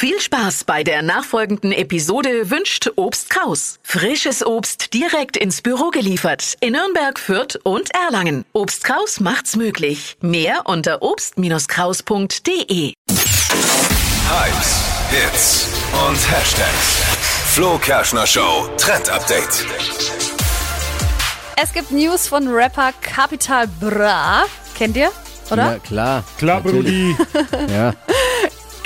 Viel Spaß bei der nachfolgenden Episode wünscht Obst Kraus. Frisches Obst direkt ins Büro geliefert in Nürnberg, Fürth und Erlangen. Obst Kraus macht's möglich. Mehr unter obst-kraus.de. Hypes, Hits und Hashtags. Flo Kerschner Show Trend Update. Es gibt News von Rapper Capital Bra. Kennt ihr? Oder? Ja, klar. Klar, Brudi. Ja.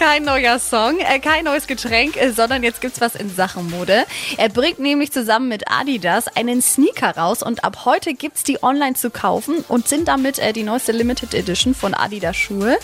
Kein neuer Song, äh, kein neues Getränk, äh, sondern jetzt gibt's was in Sachen Mode. Er bringt nämlich zusammen mit Adidas einen Sneaker raus und ab heute gibt's die online zu kaufen und sind damit äh, die neueste Limited Edition von Adidas Schuhe.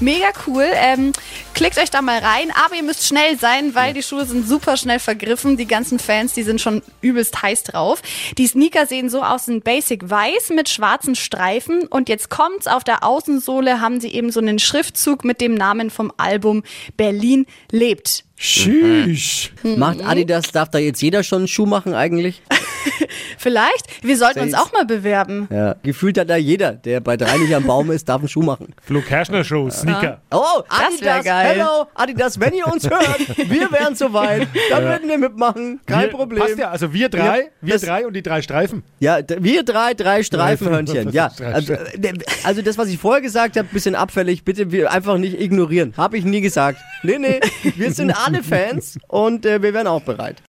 Mega cool. Ähm, klickt euch da mal rein, aber ihr müsst schnell sein, weil die Schuhe sind super schnell vergriffen. Die ganzen Fans, die sind schon übelst heiß drauf. Die Sneaker sehen so aus in Basic Weiß mit schwarzen Streifen und jetzt kommt's auf der Außensohle haben sie eben so einen Schriftzug mit dem Namen vom Album Berlin lebt. Tschüss. Macht Adidas, darf da jetzt jeder schon einen Schuh machen eigentlich? Vielleicht. Wir sollten uns auch mal bewerben. Ja. Gefühlt hat da jeder, der bei drei nicht am Baum ist, darf einen Schuh machen. Flo Kerschner Show, Sneaker. Oh, Das wär Adidas, geil. hello, Adidas, wenn ihr uns hört, wir wären soweit, dann würden wir mitmachen, kein wir, Problem. Passt ja, also wir drei, Ja, wir drei und die drei Streifen. Ja, wir drei, drei Streifenhörnchen. Ja, Drei also, äh, also das, was ich vorher gesagt habe, bisschen abfällig, bitte wir einfach nicht ignorieren. Habe ich nie gesagt. Nee, nee, wir sind alle Fans und äh, wir wären auch bereit.